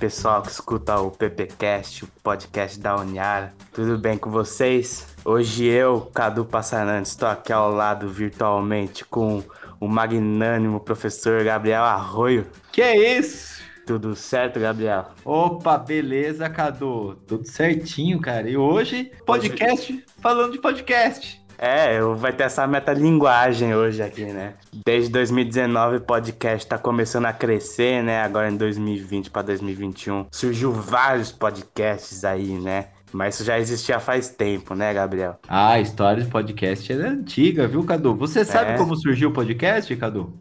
pessoal que escuta o PPcast, o podcast da Uniara. Tudo bem com vocês? Hoje eu, Cadu Passarantes, estou aqui ao lado virtualmente com o magnânimo professor Gabriel Arroio. Que é isso? Tudo certo, Gabriel? Opa, beleza, Cadu? Tudo certinho, cara. E hoje, podcast hoje... falando de podcast. É, vai ter essa metalinguagem hoje aqui, né? Desde 2019 o podcast tá começando a crescer, né? Agora em 2020 para 2021 surgiu vários podcasts aí, né? Mas isso já existia faz tempo, né, Gabriel? Ah, a história de podcast é antiga, viu, Cadu? Você sabe é. como surgiu o podcast, Cadu?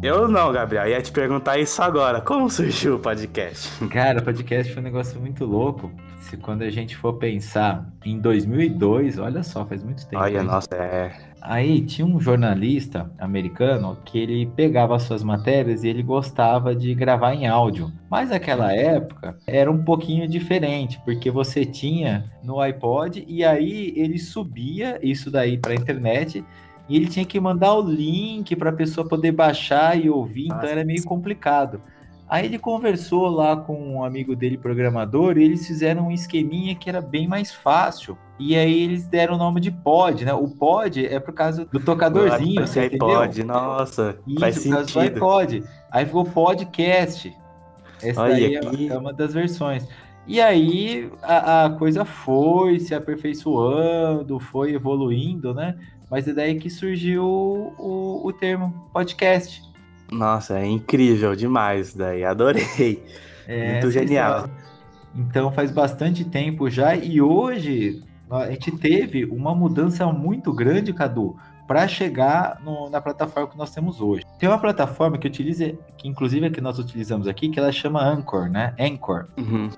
Eu não, Gabriel. Ia te perguntar isso agora. Como surgiu o podcast? Cara, o podcast foi um negócio muito louco. Se quando a gente for pensar em 2002, olha só, faz muito tempo. Olha, nossa, é. Aí tinha um jornalista americano que ele pegava suas matérias e ele gostava de gravar em áudio. Mas naquela época era um pouquinho diferente, porque você tinha no iPod e aí ele subia isso daí para a internet e ele tinha que mandar o link para a pessoa poder baixar e ouvir, então era meio complicado. Aí ele conversou lá com um amigo dele, programador, e eles fizeram um esqueminha que era bem mais fácil. E aí eles deram o nome de pod, né? O pod é por causa do tocadorzinho, você entendeu? iPod, nossa, Isso, faz por causa sentido. do iPod. Aí ficou podcast. Essa Olha daí é, é uma das versões. E aí a, a, coisa foi se aperfeiçoando, foi evoluindo, né? Mas é daí que surgiu o, o termo podcast. Nossa, é incrível demais daí, adorei. É, Muito genial. Então faz bastante tempo já e hoje a gente teve uma mudança muito grande, Cadu, para chegar no, na plataforma que nós temos hoje. Tem uma plataforma que utiliza, que inclusive é que nós utilizamos aqui, que ela chama Anchor, né? Anchor. Uhum.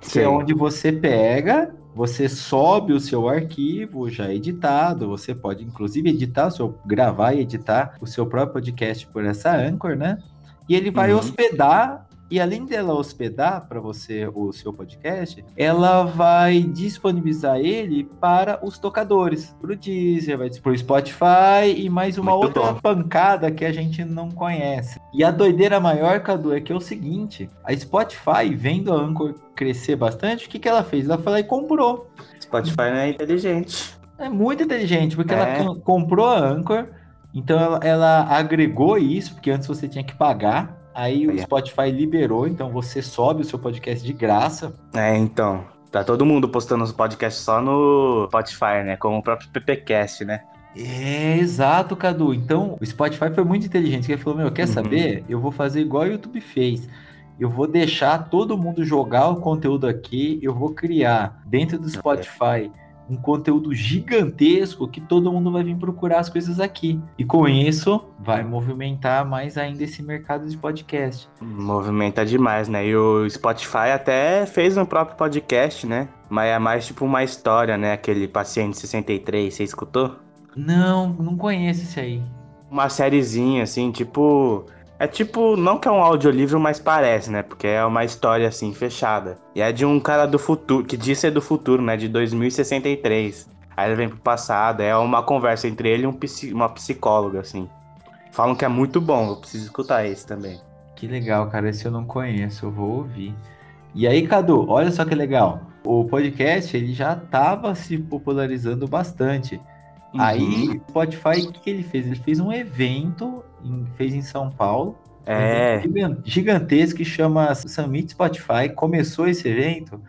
Que é onde você pega você sobe o seu arquivo já editado, você pode inclusive editar, seu, gravar e editar o seu próprio podcast por essa Anchor, né? E ele vai uhum. hospedar e além dela hospedar para você o seu podcast, ela vai disponibilizar ele para os tocadores, para o Deezer, vai para o Spotify e mais uma Muito outra bom. pancada que a gente não conhece. E a doideira maior, Cadu, é que é o seguinte: a Spotify, vendo a Anchor crescer bastante, o que, que ela fez? Ela foi lá e comprou. Spotify não é inteligente. É muito inteligente, porque é. ela comprou a Anchor, então ela, ela agregou isso, porque antes você tinha que pagar Aí o Spotify liberou, então você sobe o seu podcast de graça. É, então. Tá todo mundo postando os podcasts só no Spotify, né? Como o próprio PPcast, né? É, exato, Cadu. Então, o Spotify foi muito inteligente. Ele falou: Meu, quer uhum. saber? Eu vou fazer igual o YouTube fez. Eu vou deixar todo mundo jogar o conteúdo aqui. Eu vou criar dentro do Spotify um conteúdo gigantesco que todo mundo vai vir procurar as coisas aqui. E com isso, vai movimentar mais ainda esse mercado de podcast. Movimenta demais, né? E o Spotify até fez um próprio podcast, né? Mas é mais tipo uma história, né? Aquele Paciente 63, você escutou? Não, não conheço esse aí. Uma sériezinha, assim, tipo é tipo, não que é um audiolivro, mas parece, né? Porque é uma história assim, fechada. E é de um cara do futuro, que diz ser do futuro, né? De 2063. Aí ele vem pro passado, é uma conversa entre ele e um, uma psicóloga, assim. Falam que é muito bom, eu preciso escutar esse também. Que legal, cara, esse eu não conheço, eu vou ouvir. E aí, Cadu, olha só que legal. O podcast, ele já tava se popularizando bastante. Uhum. Aí, o Spotify, o que, que ele fez? Ele fez um evento, em, fez em São Paulo. É. Um gigantesco que chama Summit Spotify. Começou esse evento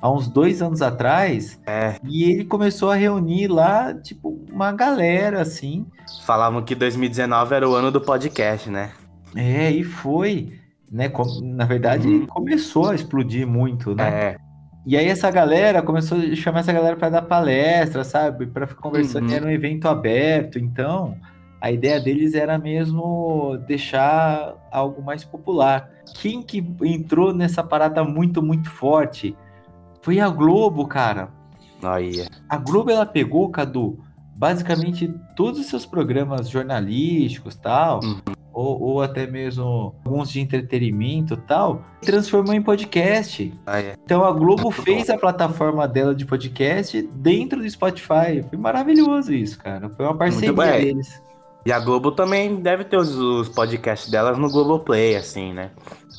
há uns dois anos atrás. É. E ele começou a reunir lá, tipo, uma galera, assim. Falavam que 2019 era o ano do podcast, né? É, e foi. Né? Na verdade, uhum. começou a explodir muito, né? É. E aí essa galera começou a chamar essa galera para dar palestra, sabe? Para ficar conversando. Uhum. Era um evento aberto, então A ideia deles era mesmo deixar algo mais popular. Quem que entrou nessa parada muito, muito forte foi a Globo, cara. Aí. A Globo ela pegou, Cadu, basicamente todos os seus programas jornalísticos tal, Uhum. Ou, ou até mesmo alguns de entretenimento tal, transformou em podcast. Aí. Então a Globo fez a plataforma dela de podcast dentro do Spotify. Foi maravilhoso isso, cara. Foi uma parceria deles. E a Globo também deve ter os, os podcasts delas no Globoplay, assim, né?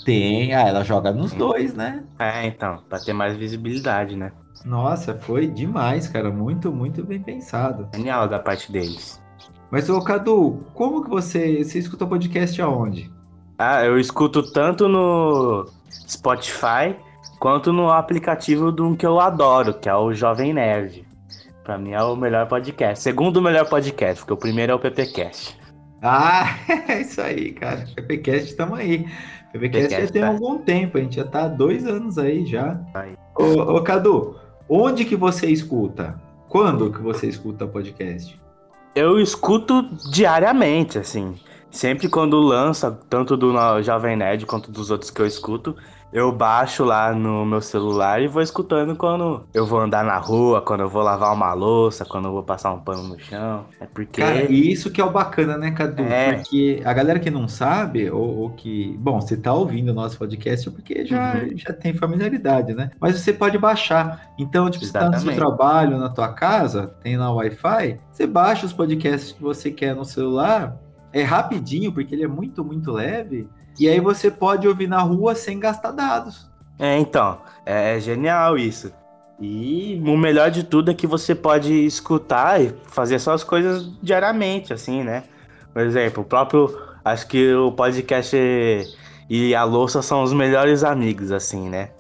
Tem, ah, ela joga nos dois, né? É, então, pra ter mais visibilidade, né? Nossa, foi demais, cara. Muito, muito bem pensado. Genial da parte deles. Mas, ô Cadu, como que você, você escuta podcast aonde? Ah, eu escuto tanto no Spotify quanto no aplicativo do que eu adoro, que é o Jovem Nerd. Pra mim é o melhor podcast. Segundo melhor podcast, porque o primeiro é o PPcast. Ah, é isso aí, cara. PPcast, tamo aí. PPcast já PPcast, tem tá. algum tempo, a gente já tá há dois anos aí já. Aí. Ô, ô, Cadu, onde que você escuta? Quando que você escuta podcast? Eu escuto diariamente, assim. Sempre quando lança, tanto do Jovem Nerd quanto dos outros que eu escuto, eu baixo lá no meu celular e vou escutando quando eu vou andar na rua, quando eu vou lavar uma louça, quando eu vou passar um pano no chão. É porque. Cara, e isso que é o bacana, né, Cadu? É. Porque a galera que não sabe, ou, ou que. Bom, você tá ouvindo o nosso podcast é porque já, Uhum. já tem familiaridade, né? Mas você pode baixar. Então, tipo, você tá no seu trabalho, na tua casa, tem lá o Wi-Fi, você baixa os podcasts que você quer no celular. É rapidinho, porque ele é muito, muito leve. E aí você pode ouvir na rua sem gastar dados. É, então, é, é genial isso. E o melhor de tudo é que você pode escutar e fazer suas coisas diariamente, assim, né? Por exemplo, o próprio. Acho que o podcast e a louça são os melhores amigos, assim, né?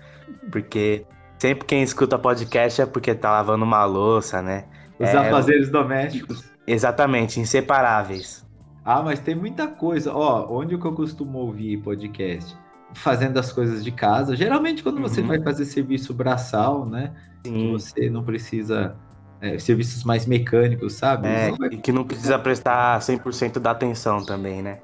Porque sempre quem escuta podcast é porque tá lavando uma louça, né? Os É, afazeres domésticos. Exatamente, inseparáveis. Ah, mas tem muita coisa. Ó, onde que eu costumo ouvir podcast? Fazendo as coisas de casa. Geralmente quando você Uhum. vai fazer serviço braçal, né? Sim. Você não precisa. é, serviços mais mecânicos, sabe? É, vai- e que não precisa prestar 100% da atenção também, né?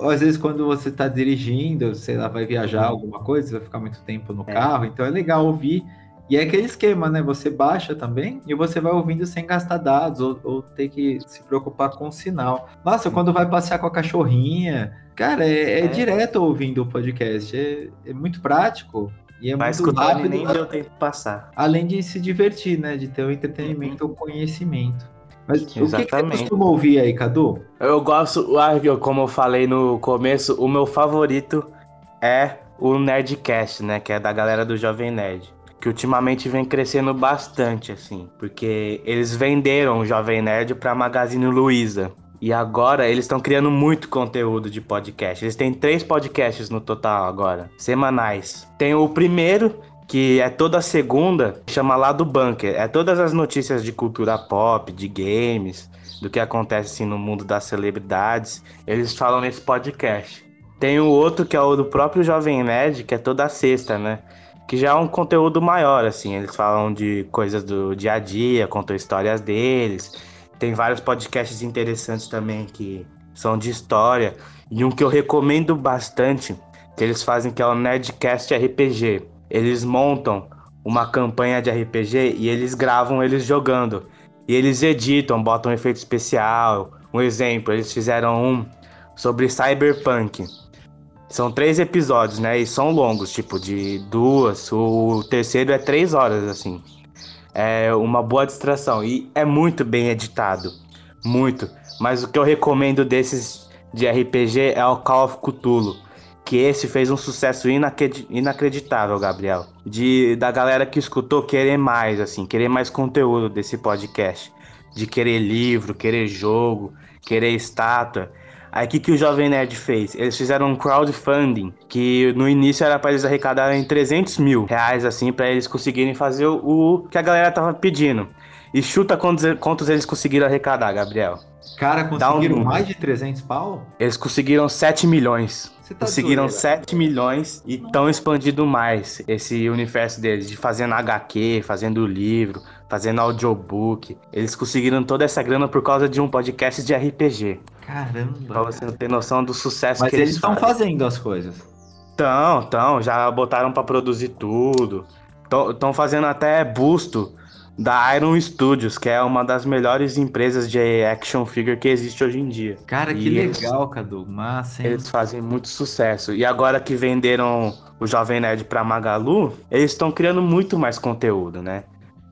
Às vezes quando você tá dirigindo, sei lá, vai viajar alguma coisa, vai ficar muito tempo no É. carro, então é legal ouvir. E é aquele esquema, né? Você baixa também e você vai ouvindo sem gastar dados ou, ou ter que se preocupar com o sinal. Nossa, quando vai passear com a cachorrinha, cara, é, é É. direto ouvindo o podcast. É, é muito prático e é Vai muito rápido. nem deu tempo de passar. Além de se divertir, né? De ter o entretenimento ou conhecimento. Mas o que, que você Exatamente. costuma ouvir aí, Cadu? Eu gosto, como eu falei no começo, o meu favorito é o Nerdcast, né? Que é da galera do Jovem Nerd. Que ultimamente vem crescendo bastante, assim. Porque eles venderam o Jovem Nerd pra Magazine Luiza. E agora eles estão criando muito conteúdo de podcast. Eles têm três podcasts no total agora, semanais. Tem o primeiro, que é toda segunda, chama lá do Bunker. É todas as notícias de cultura pop, de games, do que acontece assim, no mundo das celebridades. Eles falam nesse podcast. Tem o outro que é o do próprio Jovem Nerd, que é toda sexta, né? Que já é um conteúdo maior, assim. Eles falam de coisas do dia a dia, contam histórias deles. Tem vários podcasts interessantes também que são de história. E um que eu recomendo bastante, que eles fazem, que é o Nerdcast RPG. Eles montam uma campanha de RPG e eles gravam eles jogando. E eles editam, botam um efeito especial. Um exemplo, eles fizeram um sobre Cyberpunk. São três episódios, né? E são longos, tipo, de duas. O terceiro é três horas, assim. É uma boa distração. E é muito bem editado. Muito. Mas o que eu recomendo desses de RPG é o Call of Cthulhu. Que esse fez um sucesso inacredi- inacreditável, Gabriel. De, da galera que escutou querer mais, assim, querer mais conteúdo desse podcast. De querer livro, querer jogo, querer estátua. Aí o que, que o Jovem Nerd fez? Eles fizeram um crowdfunding, que no início era para eles arrecadarem 300 mil reais, assim, para eles conseguirem fazer o, o que a galera tava pedindo. E chuta quantos, quantos eles conseguiram arrecadar, Gabriel. Cara, um conseguiram número. mais de 300 pau? Eles conseguiram 7 milhões. Você tá conseguiram zoeira. 7 milhões e estão expandindo mais esse universo deles, de fazendo HQ, fazendo livro, fazendo audiobook. Eles conseguiram toda essa grana por causa de um podcast de RPG. Pra Caramba. você não ter noção do sucesso Mas que eles eles estão fazem. fazendo as coisas. Então, então, já botaram pra produzir tudo. Estão fazendo até busto da Iron Studios, que é uma das melhores empresas de action figure que existe hoje em dia. Cara, que E eles- legal, Cadu. Massa, hein? Eles fazem muito sucesso. E agora que venderam o Jovem Nerd pra Magalu, eles estão criando muito mais conteúdo, né?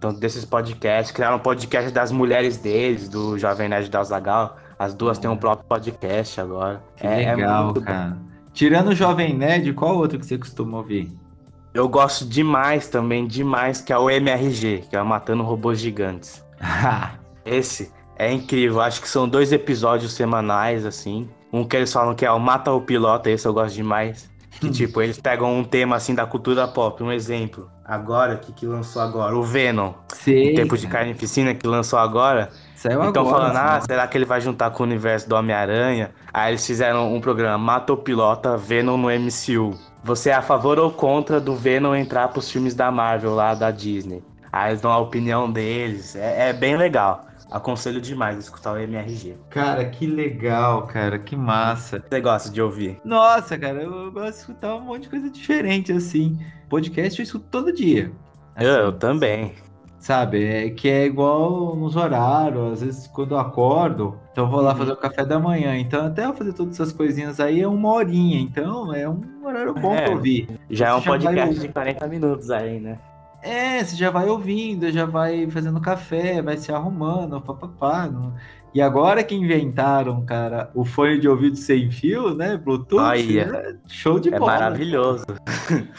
Então, desses podcasts, criaram um podcast das mulheres deles, do Jovem Nerd da Zagal. As duas têm um próprio podcast agora. Que É- é legal, bom. cara. Tirando o Jovem Nerd, qual outro que você costuma ouvir? Eu gosto demais também, demais, que é o MRG, que é o Matando Robôs Gigantes. Esse é incrível. Acho que são dois episódios semanais, assim. Um que eles falam que é o Mata o Pilota, esse eu gosto demais. Que, tipo, eles pegam um tema, assim, da cultura pop. Um exemplo. Agora, o que, que lançou agora? O Venom. Sei. Tempo de. Carnificina, que lançou agora. Saiu Então agora. falando, ah, assim. será que ele vai juntar com o universo do Homem-Aranha? Aí eles fizeram um programa, Mata o Pilota, Venom no MCU. Você é a favor ou contra do Venom entrar pros filmes da Marvel lá, da Disney? Aí eles dão a opinião deles. É, é bem legal. Aconselho demais escutar o MRG. Cara, que legal, cara. Que massa. Você gosta de ouvir? Nossa, cara, eu gosto de escutar um monte de coisa diferente, assim. Podcast eu escuto todo dia. Eu, eu Assim, também. Sabe, é que é igual nos horários, às vezes quando eu acordo, então eu vou lá Uhum. fazer o café da manhã. Então, até eu fazer todas essas coisinhas aí é uma horinha. Então, é um horário bom É. pra ouvir. Já é um Você já vai podcast de 40 minutos aí, né? É, você já vai ouvindo, já vai fazendo café, vai se arrumando, papapá. não- E agora que inventaram, cara, o fone de ouvido sem fio, né? Bluetooth, é show de É bola. maravilhoso.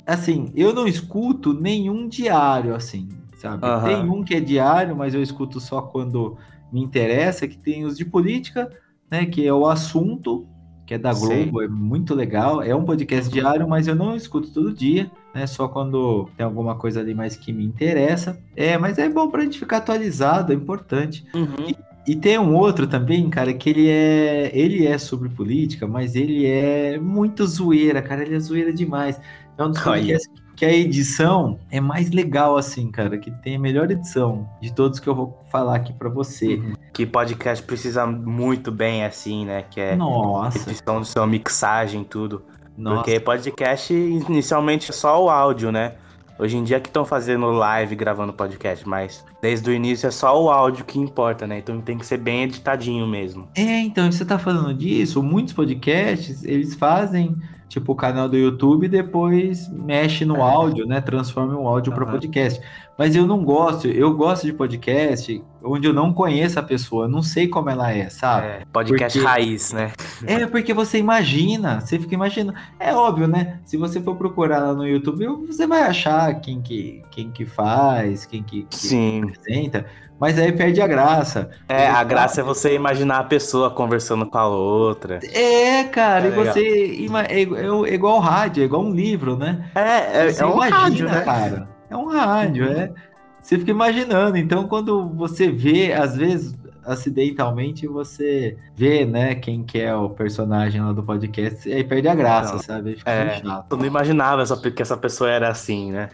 Assim, eu não escuto nenhum diário, assim, sabe? Aham. Tem um que é diário, mas eu escuto só quando me interessa, que tem os de política, né? Que é o assunto, que é da. Globo, é muito legal. É um podcast diário, mas eu não escuto todo dia, né? Só quando tem alguma coisa ali mais que me interessa. É, mas é bom pra gente ficar atualizado, é importante. Uhum. E tem um outro também, cara, que ele é, ele é sobre política, mas ele é muito zoeira, cara, ele é zoeira demais. É um dos podcasts que a edição é mais legal assim, cara, que tem a melhor edição de todos que eu vou falar aqui pra você. Que podcast precisa muito bem, assim, né? Que é Nossa, edição de sua mixagem tudo. nossa. Porque podcast inicialmente é só o áudio, né? Hoje em dia que estão fazendo live gravando podcast, mas desde o início é só o áudio que importa, né? Então tem que ser bem editadinho mesmo. É, então, você tá falando disso, muitos podcasts, eles fazem tipo o canal do YouTube e depois mexe no É. áudio, né? Transforma o áudio para podcast. Mas eu não gosto, eu gosto de podcast onde eu não conheço a pessoa, não sei como ela é, sabe? É, podcast Porque- raiz, né? É, porque você imagina, você fica imaginando. É óbvio, né? Se você for procurar lá no YouTube, você vai achar quem que, quem que faz, quem que, que Sim. apresenta, mas aí perde a graça. É, a graça é você imaginar a pessoa conversando com a outra. É, cara, É e você ima- é, é igual rádio, é igual um livro, né? É, é, Você é um imagina, rádio, né? cara. É um rádio, Uhum. é. Você fica imaginando. Então, quando você vê, às vezes, acidentalmente, você vê, né, quem que é o personagem lá do podcast, e aí perde a graça, sabe? Fica É. chato. Eu não imaginava só que essa pessoa era assim, né?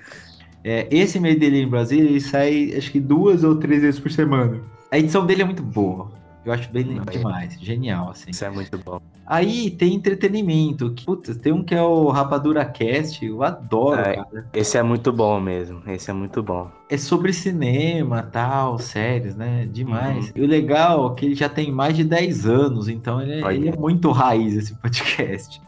É, esse meio dele em Brasília, ele sai acho que duas ou três vezes por semana. A edição dele é muito boa. Eu acho bem Hum, demais, genial, assim. Isso é muito bom. Aí tem entretenimento. que- Putz, tem um que é o Rapadura Cast, eu adoro, É. cara. Esse é muito bom mesmo. Esse é muito bom. É sobre cinema, tal, séries, né? Demais. Uhum. E o legal é que ele já tem mais de 10 anos, então ele é, ele é muito raiz, esse podcast.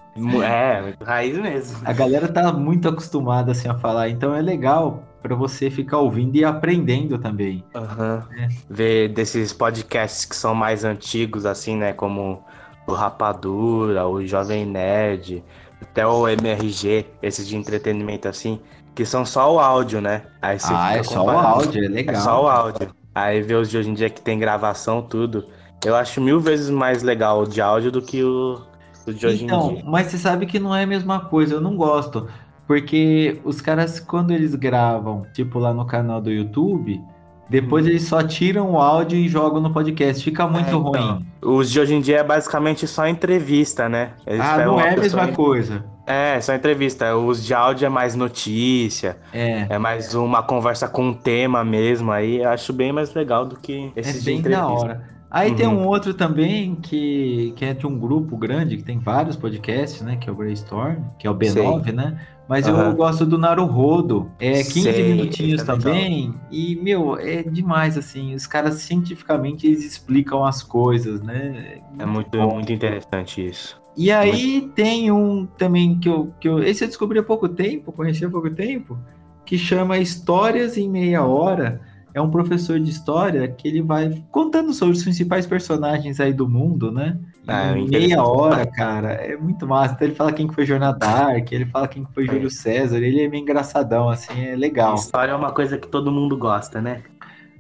É, muito raiz mesmo. A galera tá muito acostumada assim a falar, então é legal pra você ficar ouvindo e aprendendo também. Aham. É. Ver desses podcasts que são mais antigos, assim, né? Como o Rapadura, o Jovem Nerd, até o MRG, esses de entretenimento assim, que são só o áudio, né? Aí você ah, é só o áudio, é legal. É só o áudio. Aí ver os de hoje em dia que tem gravação, tudo. Eu acho mil vezes mais legal o de áudio do que o, o de hoje em Então, dia. mas você sabe que não é a mesma coisa, eu não gosto. Porque os caras, quando eles gravam, tipo lá no canal do YouTube, Depois eles só tiram o áudio e jogam no podcast. Fica muito É, então. ruim. Os de hoje em dia é basicamente só entrevista, né? Eles Ah, não é a mesma coisa. É, só entrevista. Os de áudio é mais notícia, É. é mais uma conversa com um tema mesmo. Aí eu acho bem mais legal do que É esses de bem entrevista. da hora. Aí tem Uhum. um outro também que, que é de um grupo grande, que tem vários podcasts, né? Que é o Brainstorm, que é o B9, né? Mas eu Aham. gosto do Naruhodo. É 15 Sei, minutinhos é também. E, meu, é demais, assim. Os caras cientificamente eles explicam as coisas, né? É muito, muito interessante isso. E aí tem um também que eu, que eu. Esse eu descobri há pouco tempo, conheci há pouco tempo, que chama Histórias em Meia Hora. É um professor de história que ele vai contando sobre os principais personagens aí do mundo, né? Ah, meia hora, cara, é muito massa. Então ele fala quem que foi Joana Dark, ele fala quem que foi Júlio César, ele é meio engraçadão, assim, é legal. História é uma coisa que todo mundo gosta, né?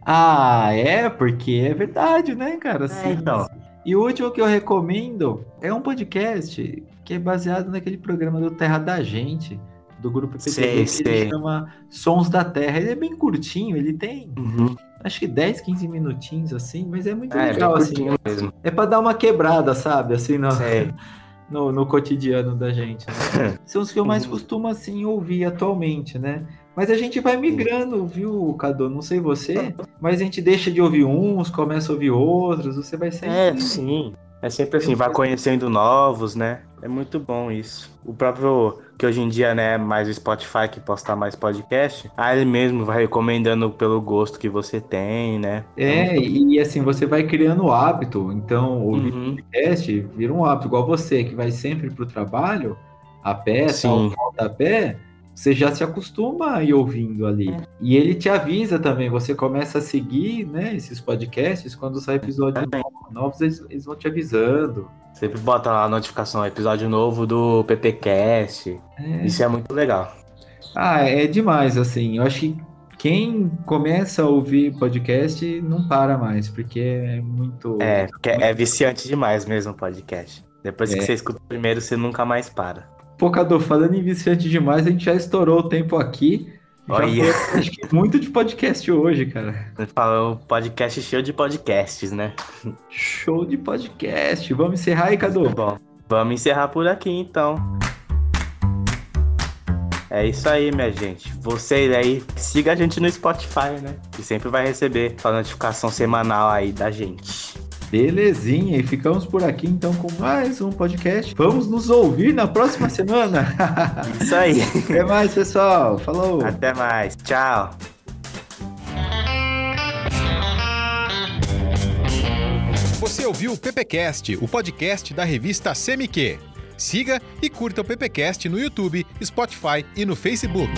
Ah, é, porque é verdade, né, cara? Assim, então. E o último que eu recomendo é um podcast que é baseado naquele programa do Terra da Gente, do grupo PTV, Sei, que ele sei. chama Sons da Terra. Ele é bem curtinho, ele tem Uhum. acho que 10, 15 minutinhos assim, mas é muito É, bem legal, assim. curtinho mesmo. É pra dar uma quebrada, sabe? Assim, no, no, no cotidiano da gente. né? São os que eu mais Uhum. costumo, assim, ouvir atualmente, né? Mas a gente vai migrando, viu, Cadu? Não sei você, mas a gente deixa de ouvir uns, começa a ouvir outros, você vai sempre... É, sim. É sempre assim, vai conhecendo novos, né? É muito bom isso. O próprio, que hoje em dia, né, é mais o Spotify que posta mais podcast, aí ele mesmo vai recomendando pelo gosto que você tem, né? É, e assim, você vai criando o hábito. Então, ouvir Uhum. podcast vira um hábito. Igual você, que vai sempre pro trabalho, a pé, tal, Sim. volta a pé, você já se acostuma a ir ouvindo ali. É. E ele te avisa também, você começa a seguir, né, esses podcasts, quando sai episódios novos, eles, eles vão te avisando. Sempre bota lá a notificação, episódio novo do PPcast. É. Isso é muito legal. Ah, é demais, assim. Eu acho que quem começa a ouvir podcast não para mais, porque é muito. É, porque é viciante demais mesmo o podcast. Depois que É. você escuta o primeiro, você nunca mais para. Pô, Cadu, falando em viciante demais, a gente já estourou o tempo aqui. Olha. acho que muito de podcast hoje, cara. Você um podcast cheio de podcasts, né? Show de podcast. Vamos encerrar aí, Cadu. Bom, vamos encerrar por aqui então. É isso aí, minha gente. Vocês aí, siga a gente no Spotify, né? Que sempre vai receber a notificação semanal aí da gente. Belezinha, e ficamos por aqui então com mais um podcast. Vamos nos ouvir na próxima semana. Isso aí. Até mais, pessoal. Falou. Até mais. Tchau. Você ouviu o PPcast, o podcast da revista CMQ. Siga e curta o PPcast no YouTube, Spotify e no Facebook.